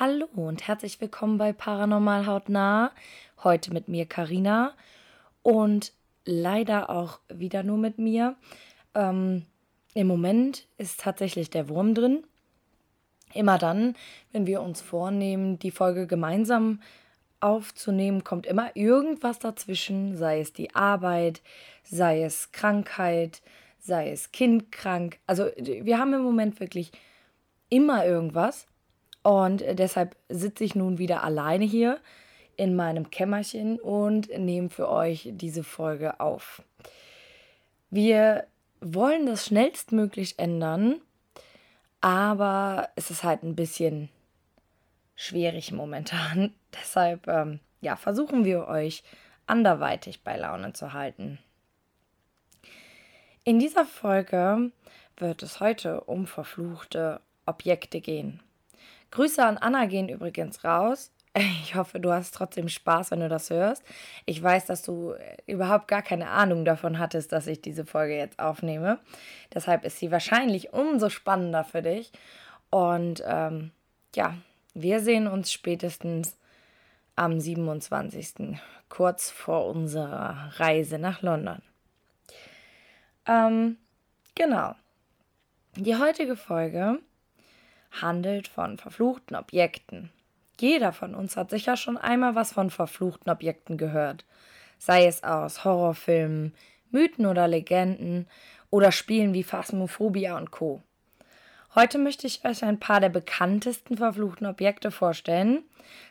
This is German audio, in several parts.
Hallo und herzlich willkommen bei Paranormal Hautnah. Heute mit mir Karina und leider auch wieder nur mit mir. Ähm, Im Moment ist tatsächlich der Wurm drin. Immer dann, wenn wir uns vornehmen, die Folge gemeinsam aufzunehmen, kommt immer irgendwas dazwischen, sei es die Arbeit, sei es Krankheit, sei es Kind krank. Also wir haben im Moment wirklich immer irgendwas. Und deshalb sitze ich nun wieder alleine hier in meinem Kämmerchen und nehme für euch diese Folge auf. Wir wollen das schnellstmöglich ändern, aber es ist halt ein bisschen schwierig momentan. Deshalb ähm, ja, versuchen wir euch anderweitig bei Laune zu halten. In dieser Folge wird es heute um verfluchte Objekte gehen. Grüße an Anna gehen übrigens raus. Ich hoffe, du hast trotzdem Spaß, wenn du das hörst. Ich weiß, dass du überhaupt gar keine Ahnung davon hattest, dass ich diese Folge jetzt aufnehme. Deshalb ist sie wahrscheinlich umso spannender für dich. Und ähm, ja, wir sehen uns spätestens am 27. kurz vor unserer Reise nach London. Ähm, genau. Die heutige Folge handelt von verfluchten Objekten. Jeder von uns hat sicher schon einmal was von verfluchten Objekten gehört, sei es aus Horrorfilmen, Mythen oder Legenden oder Spielen wie Phasmophobia und Co. Heute möchte ich euch ein paar der bekanntesten verfluchten Objekte vorstellen,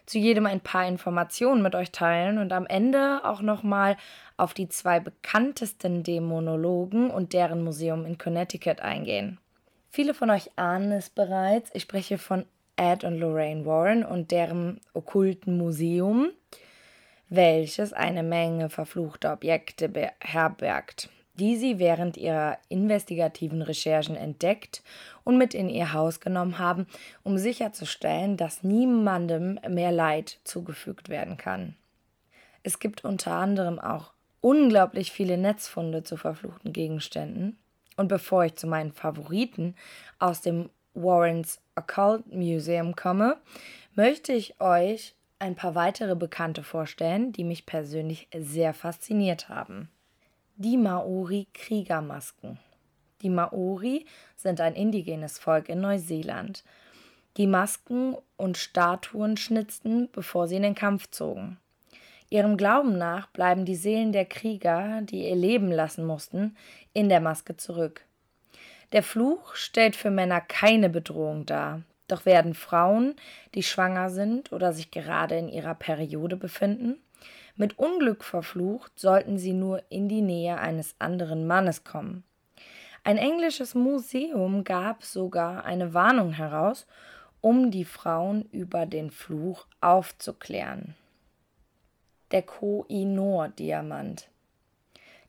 zu jedem ein paar Informationen mit euch teilen und am Ende auch nochmal auf die zwei bekanntesten Dämonologen und deren Museum in Connecticut eingehen. Viele von euch ahnen es bereits. Ich spreche von Ed und Lorraine Warren und deren okkulten Museum, welches eine Menge verfluchter Objekte beherbergt, die sie während ihrer investigativen Recherchen entdeckt und mit in ihr Haus genommen haben, um sicherzustellen, dass niemandem mehr Leid zugefügt werden kann. Es gibt unter anderem auch unglaublich viele Netzfunde zu verfluchten Gegenständen und bevor ich zu meinen Favoriten aus dem Warrens Occult Museum komme, möchte ich euch ein paar weitere Bekannte vorstellen, die mich persönlich sehr fasziniert haben. Die Maori-Kriegermasken. Die Maori sind ein indigenes Volk in Neuseeland, die Masken und Statuen schnitzten, bevor sie in den Kampf zogen. Ihrem Glauben nach bleiben die Seelen der Krieger, die ihr Leben lassen mussten, in der Maske zurück. Der Fluch stellt für Männer keine Bedrohung dar, doch werden Frauen, die schwanger sind oder sich gerade in ihrer Periode befinden, mit Unglück verflucht, sollten sie nur in die Nähe eines anderen Mannes kommen. Ein englisches Museum gab sogar eine Warnung heraus, um die Frauen über den Fluch aufzuklären der Koh-i-Noor-Diamant.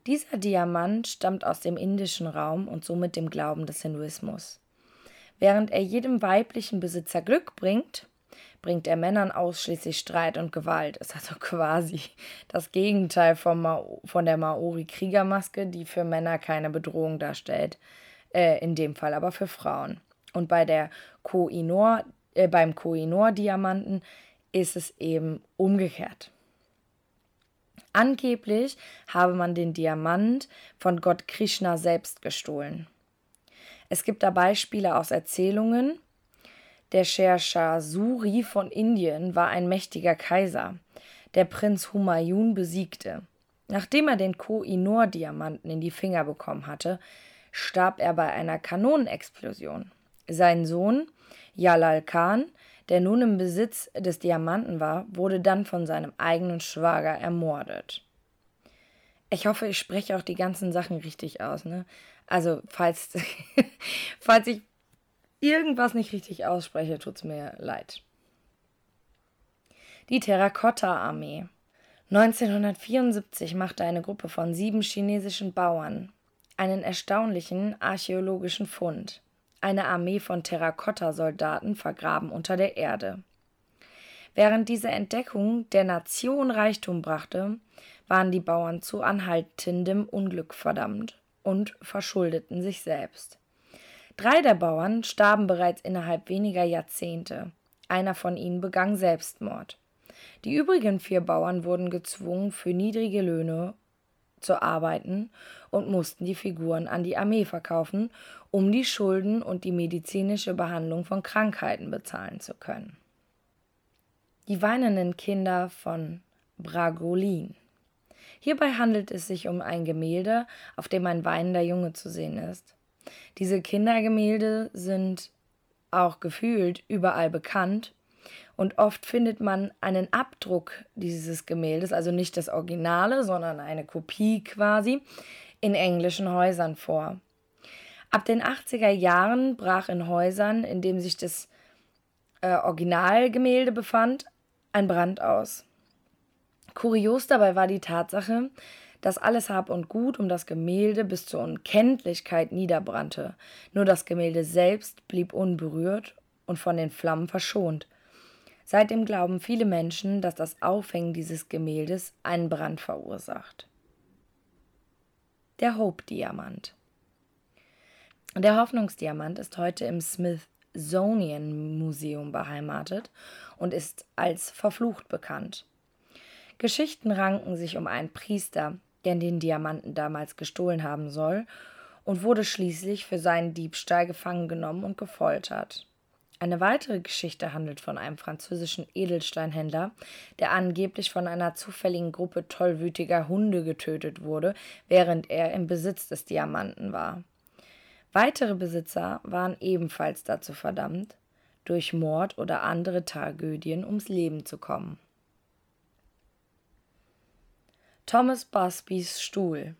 Dieser Diamant stammt aus dem indischen Raum und somit dem Glauben des Hinduismus. Während er jedem weiblichen Besitzer Glück bringt, bringt er Männern ausschließlich Streit und Gewalt. Ist also quasi das Gegenteil von, Ma von der Maori-Kriegermaske, die für Männer keine Bedrohung darstellt. Äh, in dem Fall aber für Frauen. Und bei der Koh äh, beim Koh-i-Noor-Diamanten ist es eben umgekehrt. Angeblich habe man den Diamant von Gott Krishna selbst gestohlen. Es gibt da Beispiele aus Erzählungen. Der Sher Shah Suri von Indien war ein mächtiger Kaiser, der Prinz Humayun besiegte. Nachdem er den Koh-i-Noor-Diamanten in die Finger bekommen hatte, starb er bei einer Kanonenexplosion. Sein Sohn, Jalal Khan, der nun im Besitz des Diamanten war, wurde dann von seinem eigenen Schwager ermordet. Ich hoffe, ich spreche auch die ganzen Sachen richtig aus, ne? Also, falls, falls ich irgendwas nicht richtig ausspreche, tut es mir leid. Die Terrakotta-Armee. 1974 machte eine Gruppe von sieben chinesischen Bauern einen erstaunlichen archäologischen Fund eine Armee von Terrakotta-Soldaten vergraben unter der Erde. Während diese Entdeckung der Nation Reichtum brachte, waren die Bauern zu anhaltendem Unglück verdammt und verschuldeten sich selbst. Drei der Bauern starben bereits innerhalb weniger Jahrzehnte. Einer von ihnen begann Selbstmord. Die übrigen vier Bauern wurden gezwungen, für niedrige Löhne zu arbeiten und mussten die Figuren an die Armee verkaufen, um die Schulden und die medizinische Behandlung von Krankheiten bezahlen zu können. Die weinenden Kinder von Bragolin. Hierbei handelt es sich um ein Gemälde, auf dem ein weinender Junge zu sehen ist. Diese Kindergemälde sind auch gefühlt überall bekannt und oft findet man einen Abdruck dieses Gemäldes, also nicht das Originale, sondern eine Kopie quasi, in englischen Häusern vor. Ab den 80er Jahren brach in Häusern, in denen sich das äh, Originalgemälde befand, ein Brand aus. Kurios dabei war die Tatsache, dass alles Hab und Gut um das Gemälde bis zur Unkenntlichkeit niederbrannte. Nur das Gemälde selbst blieb unberührt und von den Flammen verschont. Seitdem glauben viele Menschen, dass das Aufhängen dieses Gemäldes einen Brand verursacht. Der Hope-Diamant. Der Hoffnungsdiamant ist heute im Smithsonian Museum beheimatet und ist als verflucht bekannt. Geschichten ranken sich um einen Priester, der den Diamanten damals gestohlen haben soll, und wurde schließlich für seinen Diebstahl gefangen genommen und gefoltert. Eine weitere Geschichte handelt von einem französischen Edelsteinhändler, der angeblich von einer zufälligen Gruppe tollwütiger Hunde getötet wurde, während er im Besitz des Diamanten war. Weitere Besitzer waren ebenfalls dazu verdammt, durch Mord oder andere Tragödien ums Leben zu kommen. Thomas Busbys Stuhl.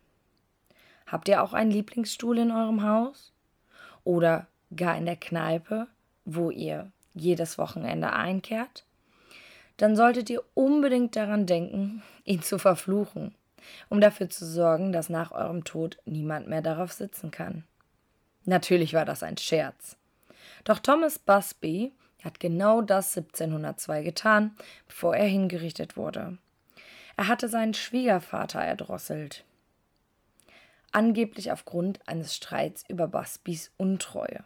Habt ihr auch einen Lieblingsstuhl in eurem Haus? Oder gar in der Kneipe, wo ihr jedes Wochenende einkehrt? Dann solltet ihr unbedingt daran denken, ihn zu verfluchen, um dafür zu sorgen, dass nach eurem Tod niemand mehr darauf sitzen kann. Natürlich war das ein Scherz. Doch Thomas Busby hat genau das 1702 getan, bevor er hingerichtet wurde. Er hatte seinen Schwiegervater erdrosselt. Angeblich aufgrund eines Streits über Busbys Untreue.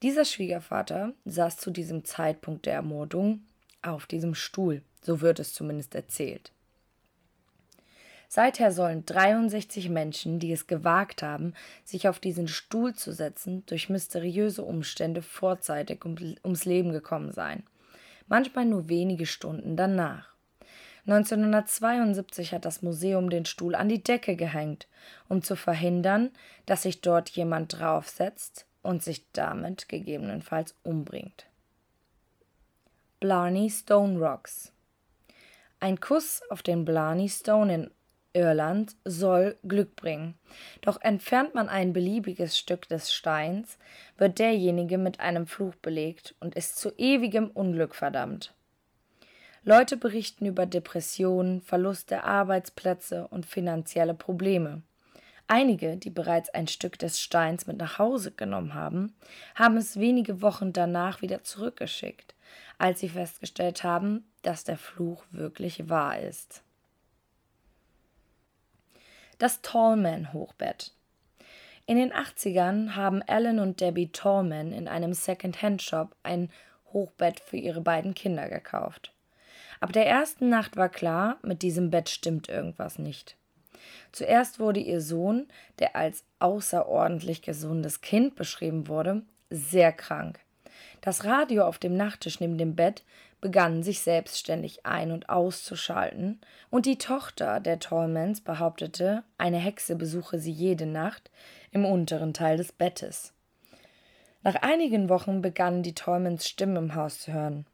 Dieser Schwiegervater saß zu diesem Zeitpunkt der Ermordung auf diesem Stuhl, so wird es zumindest erzählt. Seither sollen 63 Menschen, die es gewagt haben, sich auf diesen Stuhl zu setzen, durch mysteriöse Umstände vorzeitig ums Leben gekommen sein. Manchmal nur wenige Stunden danach. 1972 hat das Museum den Stuhl an die Decke gehängt, um zu verhindern, dass sich dort jemand draufsetzt und sich damit gegebenenfalls umbringt. Blarney Stone Rocks Ein Kuss auf den Blarney Stone in Irland soll Glück bringen. Doch entfernt man ein beliebiges Stück des Steins, wird derjenige mit einem Fluch belegt und ist zu ewigem Unglück verdammt. Leute berichten über Depressionen, Verlust der Arbeitsplätze und finanzielle Probleme. Einige, die bereits ein Stück des Steins mit nach Hause genommen haben, haben es wenige Wochen danach wieder zurückgeschickt, als sie festgestellt haben, dass der Fluch wirklich wahr ist. Das Tallman-Hochbett. In den 80ern haben Alan und Debbie Tallman in einem Second-Hand-Shop ein Hochbett für ihre beiden Kinder gekauft. Ab der ersten Nacht war klar, mit diesem Bett stimmt irgendwas nicht. Zuerst wurde ihr Sohn, der als außerordentlich gesundes Kind beschrieben wurde, sehr krank. Das Radio auf dem Nachttisch neben dem Bett begann sich selbstständig ein- und auszuschalten, und die Tochter der Tallmans behauptete, eine Hexe besuche sie jede Nacht im unteren Teil des Bettes. Nach einigen Wochen begannen die Tallmans Stimmen im Haus zu hören.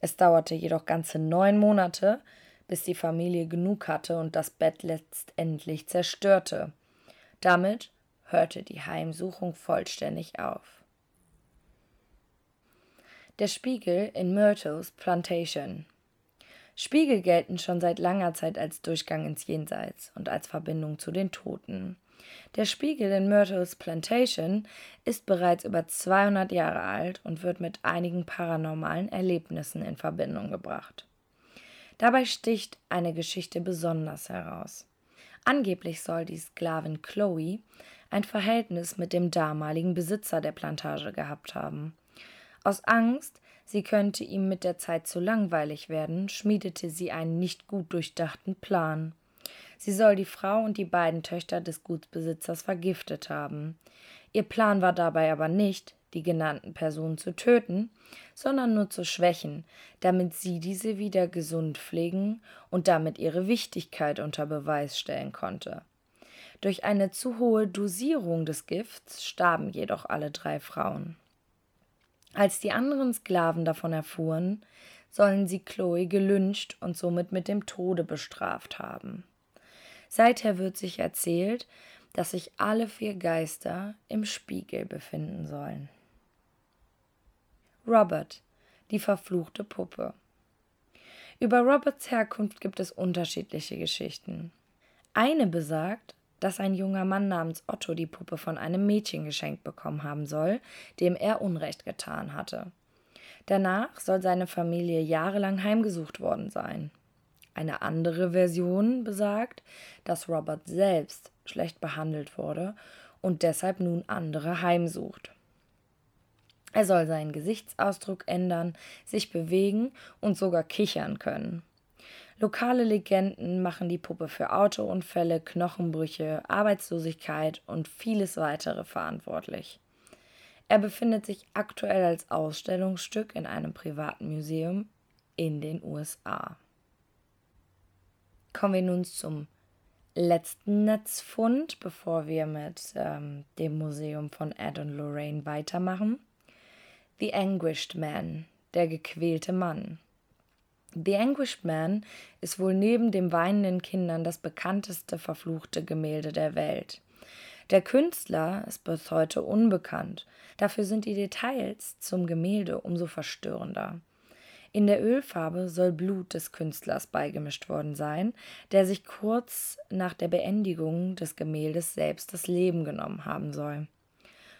Es dauerte jedoch ganze neun Monate, bis die Familie genug hatte und das Bett letztendlich zerstörte. Damit hörte die Heimsuchung vollständig auf. Der Spiegel in Myrtles Plantation. Spiegel gelten schon seit langer Zeit als Durchgang ins Jenseits und als Verbindung zu den Toten. Der Spiegel in Myrtles Plantation ist bereits über 200 Jahre alt und wird mit einigen paranormalen Erlebnissen in Verbindung gebracht. Dabei sticht eine Geschichte besonders heraus. Angeblich soll die Sklavin Chloe ein Verhältnis mit dem damaligen Besitzer der Plantage gehabt haben. Aus Angst, sie könnte ihm mit der Zeit zu langweilig werden, schmiedete sie einen nicht gut durchdachten Plan. Sie soll die Frau und die beiden Töchter des Gutsbesitzers vergiftet haben. Ihr Plan war dabei aber nicht, die genannten Personen zu töten, sondern nur zu schwächen, damit sie diese wieder gesund pflegen und damit ihre Wichtigkeit unter Beweis stellen konnte. Durch eine zu hohe Dosierung des Gifts starben jedoch alle drei Frauen. Als die anderen Sklaven davon erfuhren, sollen sie Chloe gelünscht und somit mit dem Tode bestraft haben. Seither wird sich erzählt, dass sich alle vier Geister im Spiegel befinden sollen. Robert, die verfluchte Puppe. Über Roberts Herkunft gibt es unterschiedliche Geschichten. Eine besagt, dass ein junger Mann namens Otto die Puppe von einem Mädchen geschenkt bekommen haben soll, dem er Unrecht getan hatte. Danach soll seine Familie jahrelang heimgesucht worden sein. Eine andere Version besagt, dass Robert selbst schlecht behandelt wurde und deshalb nun andere heimsucht. Er soll seinen Gesichtsausdruck ändern, sich bewegen und sogar kichern können. Lokale Legenden machen die Puppe für Autounfälle, Knochenbrüche, Arbeitslosigkeit und vieles weitere verantwortlich. Er befindet sich aktuell als Ausstellungsstück in einem privaten Museum in den USA. Kommen wir nun zum letzten Netzfund, bevor wir mit ähm, dem Museum von Ed und Lorraine weitermachen. The Anguished Man, der gequälte Mann. The Anguished Man ist wohl neben dem weinenden Kindern das bekannteste verfluchte Gemälde der Welt. Der Künstler ist bis heute unbekannt, dafür sind die Details zum Gemälde umso verstörender. In der Ölfarbe soll Blut des Künstlers beigemischt worden sein, der sich kurz nach der Beendigung des Gemäldes selbst das Leben genommen haben soll.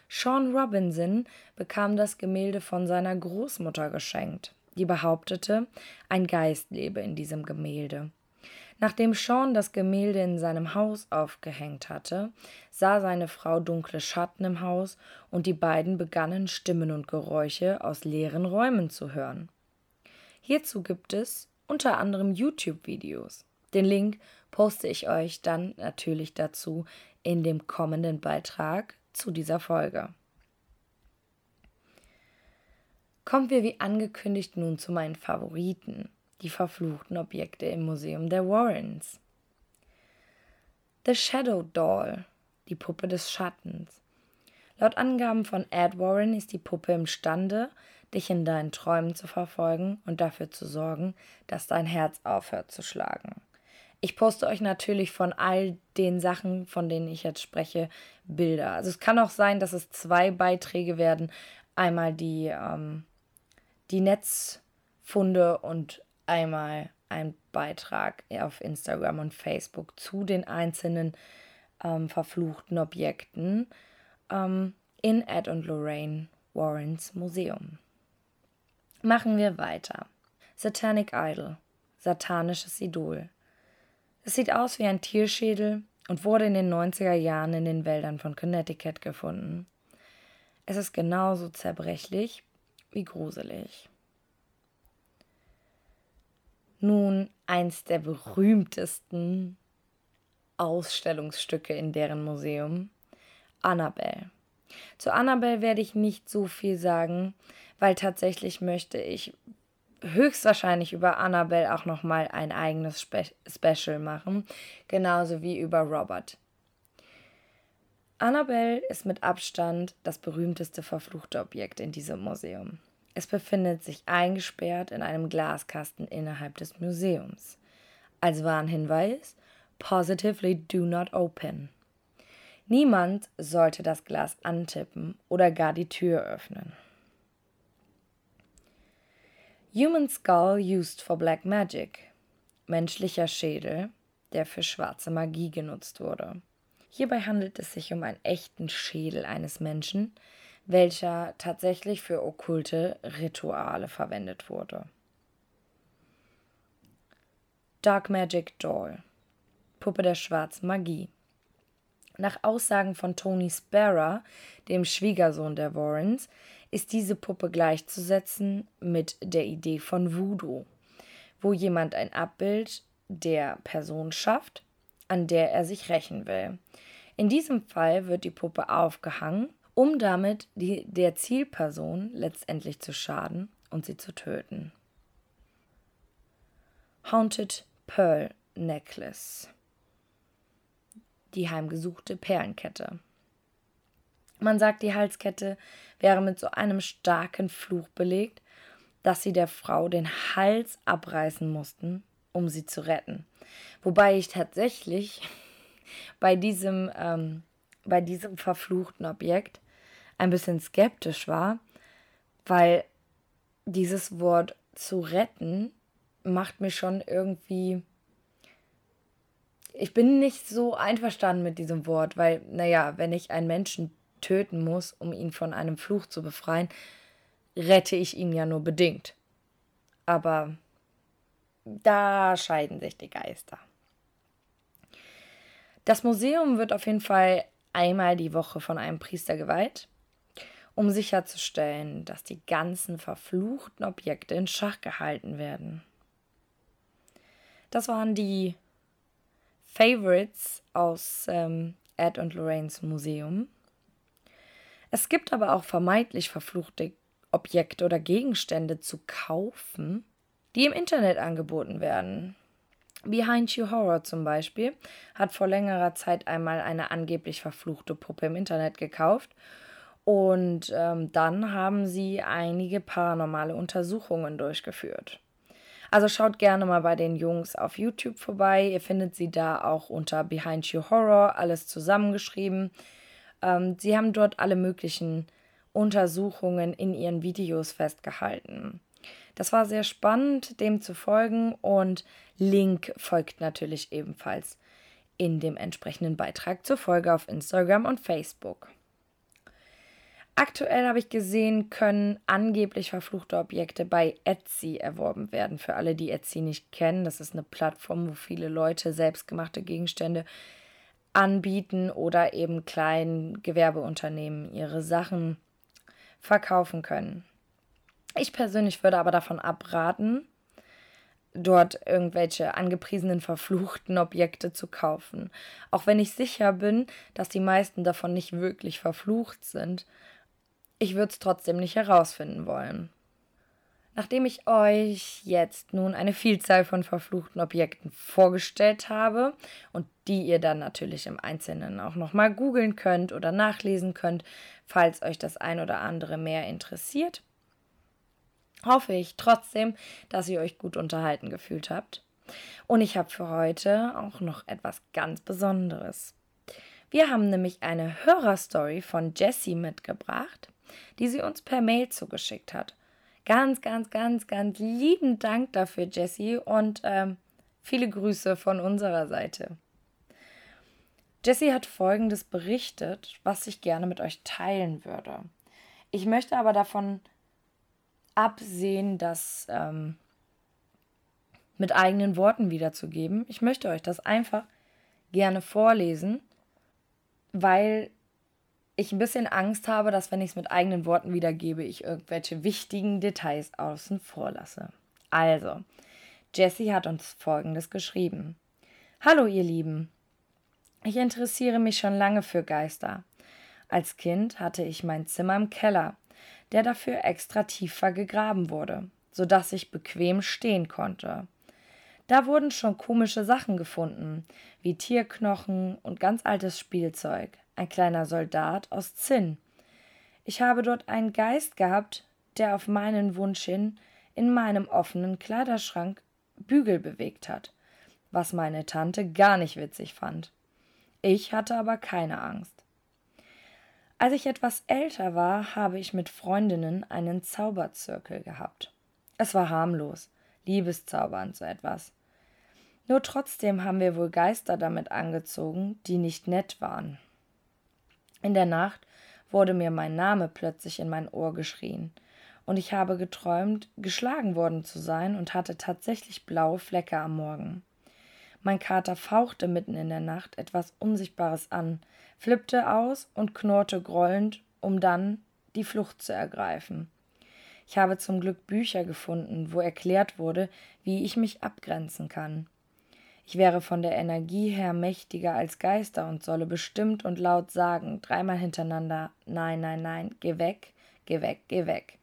Sean Robinson bekam das Gemälde von seiner Großmutter geschenkt, die behauptete, ein Geist lebe in diesem Gemälde. Nachdem Sean das Gemälde in seinem Haus aufgehängt hatte, sah seine Frau dunkle Schatten im Haus und die beiden begannen Stimmen und Geräusche aus leeren Räumen zu hören. Hierzu gibt es unter anderem YouTube-Videos. Den Link poste ich euch dann natürlich dazu in dem kommenden Beitrag zu dieser Folge. Kommen wir wie angekündigt nun zu meinen Favoriten, die verfluchten Objekte im Museum der Warrens. The Shadow Doll, die Puppe des Schattens. Laut Angaben von Ed Warren ist die Puppe imstande, dich in deinen Träumen zu verfolgen und dafür zu sorgen, dass dein Herz aufhört zu schlagen. Ich poste euch natürlich von all den Sachen, von denen ich jetzt spreche, Bilder. Also es kann auch sein, dass es zwei Beiträge werden. Einmal die, ähm, die Netzfunde und einmal ein Beitrag auf Instagram und Facebook zu den einzelnen ähm, verfluchten Objekten ähm, in Ed und Lorraine Warrens Museum. Machen wir weiter. Satanic Idol, satanisches Idol. Es sieht aus wie ein Tierschädel und wurde in den 90er Jahren in den Wäldern von Connecticut gefunden. Es ist genauso zerbrechlich wie gruselig. Nun eins der berühmtesten Ausstellungsstücke in deren Museum, Annabelle. Zu Annabelle werde ich nicht so viel sagen, weil tatsächlich möchte ich höchstwahrscheinlich über Annabelle auch nochmal ein eigenes Spe Special machen, genauso wie über Robert. Annabelle ist mit Abstand das berühmteste verfluchte Objekt in diesem Museum. Es befindet sich eingesperrt in einem Glaskasten innerhalb des Museums. Als Warnhinweis: Positively do not open. Niemand sollte das Glas antippen oder gar die Tür öffnen. Human Skull used for Black Magic. Menschlicher Schädel, der für schwarze Magie genutzt wurde. Hierbei handelt es sich um einen echten Schädel eines Menschen, welcher tatsächlich für okkulte Rituale verwendet wurde. Dark Magic Doll. Puppe der schwarzen Magie. Nach Aussagen von Tony Sparrow, dem Schwiegersohn der Warrens, ist diese Puppe gleichzusetzen mit der Idee von Voodoo, wo jemand ein Abbild der Person schafft, an der er sich rächen will. In diesem Fall wird die Puppe aufgehangen, um damit die, der Zielperson letztendlich zu schaden und sie zu töten. Haunted Pearl Necklace. Die heimgesuchte Perlenkette. Man sagt, die Halskette wäre mit so einem starken Fluch belegt, dass sie der Frau den Hals abreißen mussten, um sie zu retten. Wobei ich tatsächlich bei diesem, ähm, bei diesem verfluchten Objekt ein bisschen skeptisch war, weil dieses Wort zu retten macht mir schon irgendwie. Ich bin nicht so einverstanden mit diesem Wort, weil, naja, wenn ich einen Menschen töten muss, um ihn von einem Fluch zu befreien, rette ich ihn ja nur bedingt. Aber da scheiden sich die Geister. Das Museum wird auf jeden Fall einmal die Woche von einem Priester geweiht, um sicherzustellen, dass die ganzen verfluchten Objekte in Schach gehalten werden. Das waren die Favorites aus ähm, Ed und Lorraines Museum. Es gibt aber auch vermeintlich verfluchte Objekte oder Gegenstände zu kaufen, die im Internet angeboten werden. Behind You Horror zum Beispiel hat vor längerer Zeit einmal eine angeblich verfluchte Puppe im Internet gekauft und ähm, dann haben sie einige paranormale Untersuchungen durchgeführt. Also schaut gerne mal bei den Jungs auf YouTube vorbei. Ihr findet sie da auch unter Behind You Horror, alles zusammengeschrieben. Ähm, sie haben dort alle möglichen Untersuchungen in ihren Videos festgehalten. Das war sehr spannend, dem zu folgen und Link folgt natürlich ebenfalls in dem entsprechenden Beitrag zur Folge auf Instagram und Facebook. Aktuell habe ich gesehen, können angeblich verfluchte Objekte bei Etsy erworben werden. Für alle, die Etsy nicht kennen, das ist eine Plattform, wo viele Leute selbstgemachte Gegenstände anbieten oder eben kleinen Gewerbeunternehmen ihre Sachen verkaufen können. Ich persönlich würde aber davon abraten, dort irgendwelche angepriesenen verfluchten Objekte zu kaufen. Auch wenn ich sicher bin, dass die meisten davon nicht wirklich verflucht sind. Ich würde es trotzdem nicht herausfinden wollen. Nachdem ich euch jetzt nun eine Vielzahl von verfluchten Objekten vorgestellt habe und die ihr dann natürlich im Einzelnen auch nochmal googeln könnt oder nachlesen könnt, falls euch das ein oder andere mehr interessiert, hoffe ich trotzdem, dass ihr euch gut unterhalten gefühlt habt. Und ich habe für heute auch noch etwas ganz Besonderes. Wir haben nämlich eine Hörerstory von Jessie mitgebracht, die sie uns per Mail zugeschickt hat. Ganz, ganz, ganz, ganz lieben Dank dafür, Jessie, und ähm, viele Grüße von unserer Seite. Jessie hat Folgendes berichtet, was ich gerne mit euch teilen würde. Ich möchte aber davon absehen, das ähm, mit eigenen Worten wiederzugeben. Ich möchte euch das einfach gerne vorlesen, weil ich ein bisschen Angst habe, dass wenn ich es mit eigenen Worten wiedergebe, ich irgendwelche wichtigen Details außen vor lasse. Also, Jessie hat uns Folgendes geschrieben. Hallo ihr Lieben. Ich interessiere mich schon lange für Geister. Als Kind hatte ich mein Zimmer im Keller, der dafür extra tiefer gegraben wurde, sodass ich bequem stehen konnte. Da wurden schon komische Sachen gefunden, wie Tierknochen und ganz altes Spielzeug ein kleiner Soldat aus Zinn. Ich habe dort einen Geist gehabt, der auf meinen Wunsch hin in meinem offenen Kleiderschrank Bügel bewegt hat, was meine Tante gar nicht witzig fand. Ich hatte aber keine Angst. Als ich etwas älter war, habe ich mit Freundinnen einen Zauberzirkel gehabt. Es war harmlos, Liebeszaubern so etwas. Nur trotzdem haben wir wohl Geister damit angezogen, die nicht nett waren. In der Nacht wurde mir mein Name plötzlich in mein Ohr geschrien, und ich habe geträumt, geschlagen worden zu sein und hatte tatsächlich blaue Flecke am Morgen. Mein Kater fauchte mitten in der Nacht etwas Unsichtbares an, flippte aus und knurrte grollend, um dann die Flucht zu ergreifen. Ich habe zum Glück Bücher gefunden, wo erklärt wurde, wie ich mich abgrenzen kann. Ich wäre von der Energie her mächtiger als Geister und solle bestimmt und laut sagen, dreimal hintereinander, nein, nein, nein, geh weg, geh weg, geh weg.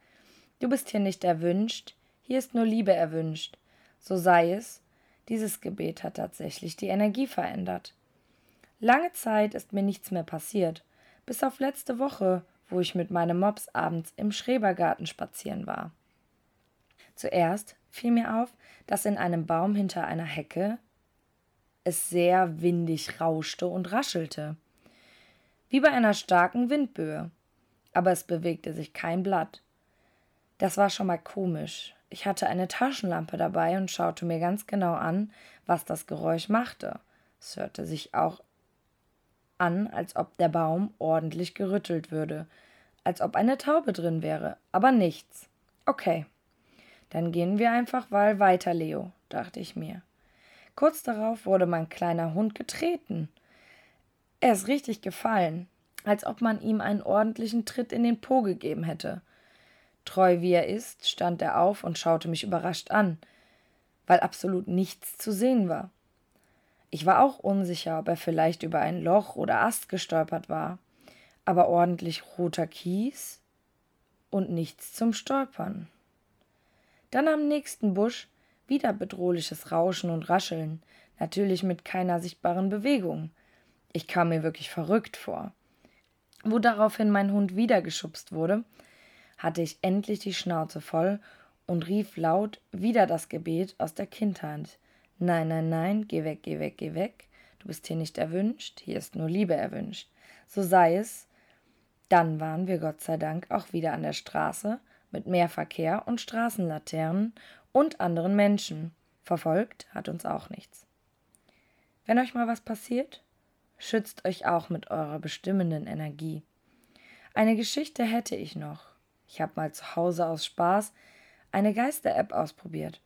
Du bist hier nicht erwünscht, hier ist nur Liebe erwünscht. So sei es, dieses Gebet hat tatsächlich die Energie verändert. Lange Zeit ist mir nichts mehr passiert, bis auf letzte Woche, wo ich mit meinem Mops abends im Schrebergarten spazieren war. Zuerst fiel mir auf, dass in einem Baum hinter einer Hecke es sehr windig rauschte und raschelte. Wie bei einer starken Windböe. Aber es bewegte sich kein Blatt. Das war schon mal komisch. Ich hatte eine Taschenlampe dabei und schaute mir ganz genau an, was das Geräusch machte. Es hörte sich auch an, als ob der Baum ordentlich gerüttelt würde, als ob eine Taube drin wäre, aber nichts. Okay. Dann gehen wir einfach mal weiter, Leo, dachte ich mir. Kurz darauf wurde mein kleiner Hund getreten. Er ist richtig gefallen, als ob man ihm einen ordentlichen Tritt in den Po gegeben hätte. Treu wie er ist, stand er auf und schaute mich überrascht an, weil absolut nichts zu sehen war. Ich war auch unsicher, ob er vielleicht über ein Loch oder Ast gestolpert war, aber ordentlich roter Kies und nichts zum Stolpern. Dann am nächsten Busch wieder bedrohliches Rauschen und Rascheln, natürlich mit keiner sichtbaren Bewegung. Ich kam mir wirklich verrückt vor. Wo daraufhin mein Hund wieder geschubst wurde, hatte ich endlich die Schnauze voll und rief laut wieder das Gebet aus der Kindheit. Nein, nein, nein, geh weg, geh weg, geh weg. Du bist hier nicht erwünscht, hier ist nur Liebe erwünscht. So sei es. Dann waren wir Gott sei Dank auch wieder an der Straße mit mehr Verkehr und Straßenlaternen und anderen Menschen. Verfolgt hat uns auch nichts. Wenn euch mal was passiert, schützt euch auch mit eurer bestimmenden Energie. Eine Geschichte hätte ich noch. Ich habe mal zu Hause aus Spaß eine Geister-App ausprobiert,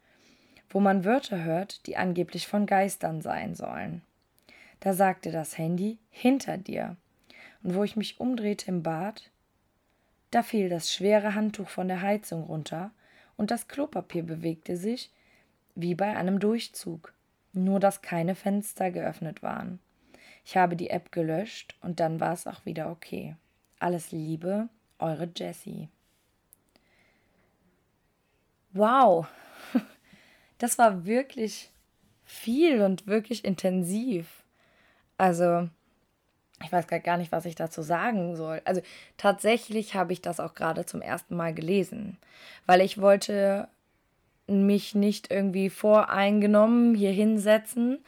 wo man Wörter hört, die angeblich von Geistern sein sollen. Da sagte das Handy hinter dir. Und wo ich mich umdrehte im Bad, da fiel das schwere Handtuch von der Heizung runter und das Klopapier bewegte sich wie bei einem Durchzug, nur dass keine Fenster geöffnet waren. Ich habe die App gelöscht und dann war es auch wieder okay. Alles Liebe, eure Jessie. Wow, das war wirklich viel und wirklich intensiv. Also, ich weiß gar nicht, was ich dazu sagen soll. Also tatsächlich habe ich das auch gerade zum ersten Mal gelesen, weil ich wollte mich nicht irgendwie voreingenommen hier hinsetzen,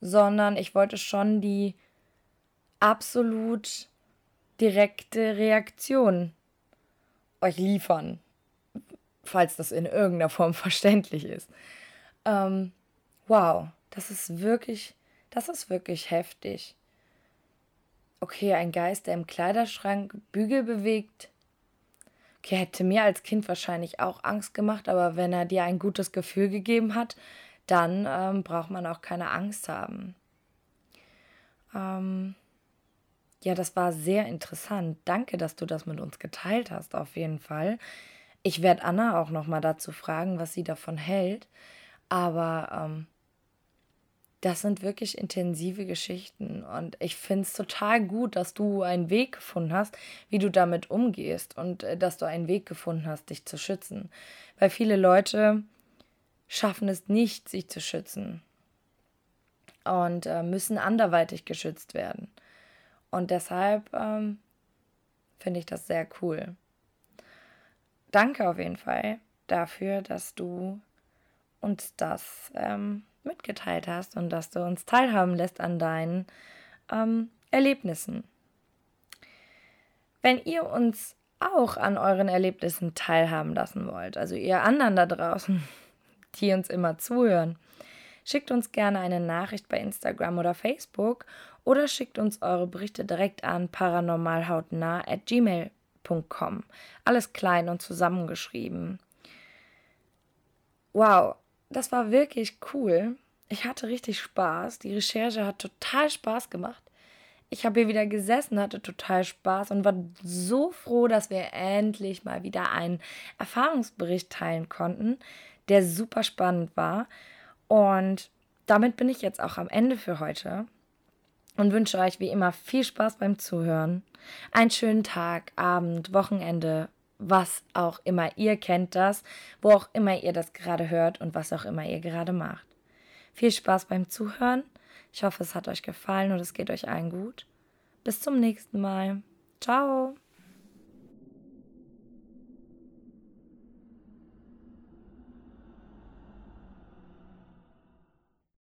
sondern ich wollte schon die absolut direkte Reaktion euch liefern, falls das in irgendeiner Form verständlich ist. Ähm, wow, das ist wirklich, das ist wirklich heftig okay, ein Geist, der im Kleiderschrank Bügel bewegt. Okay, hätte mir als Kind wahrscheinlich auch Angst gemacht, aber wenn er dir ein gutes Gefühl gegeben hat, dann ähm, braucht man auch keine Angst haben. Ähm, ja, das war sehr interessant. Danke, dass du das mit uns geteilt hast, auf jeden Fall. Ich werde Anna auch noch mal dazu fragen, was sie davon hält. Aber ähm, das sind wirklich intensive Geschichten und ich finde es total gut, dass du einen Weg gefunden hast, wie du damit umgehst und äh, dass du einen Weg gefunden hast, dich zu schützen. Weil viele Leute schaffen es nicht, sich zu schützen und äh, müssen anderweitig geschützt werden. Und deshalb ähm, finde ich das sehr cool. Danke auf jeden Fall dafür, dass du uns das ähm, mitgeteilt hast und dass du uns teilhaben lässt an deinen ähm, Erlebnissen. Wenn ihr uns auch an euren Erlebnissen teilhaben lassen wollt, also ihr anderen da draußen, die uns immer zuhören, schickt uns gerne eine Nachricht bei Instagram oder Facebook oder schickt uns eure Berichte direkt an paranormalhautnah@gmail.com. Alles klein und zusammengeschrieben. Wow, das war wirklich cool. Ich hatte richtig Spaß. Die Recherche hat total Spaß gemacht. ich habe hier wieder gesessen, hatte total Spaß und war so froh, dass wir endlich mal wieder einen Erfahrungsbericht teilen konnten, der super spannend war. Und damit bin ich jetzt auch am Ende für heute und wünsche euch wie immer viel Spaß beim Zuhören. Einen schönen Tag, Abend, Wochenende, was auch immer. Ihr kennt das, wo auch immer ihr das gerade hört und was auch immer ihr gerade macht. Viel Spaß beim Zuhören. Ich hoffe, es hat euch gefallen und es geht euch allen gut. Bis zum nächsten Mal. Ciao.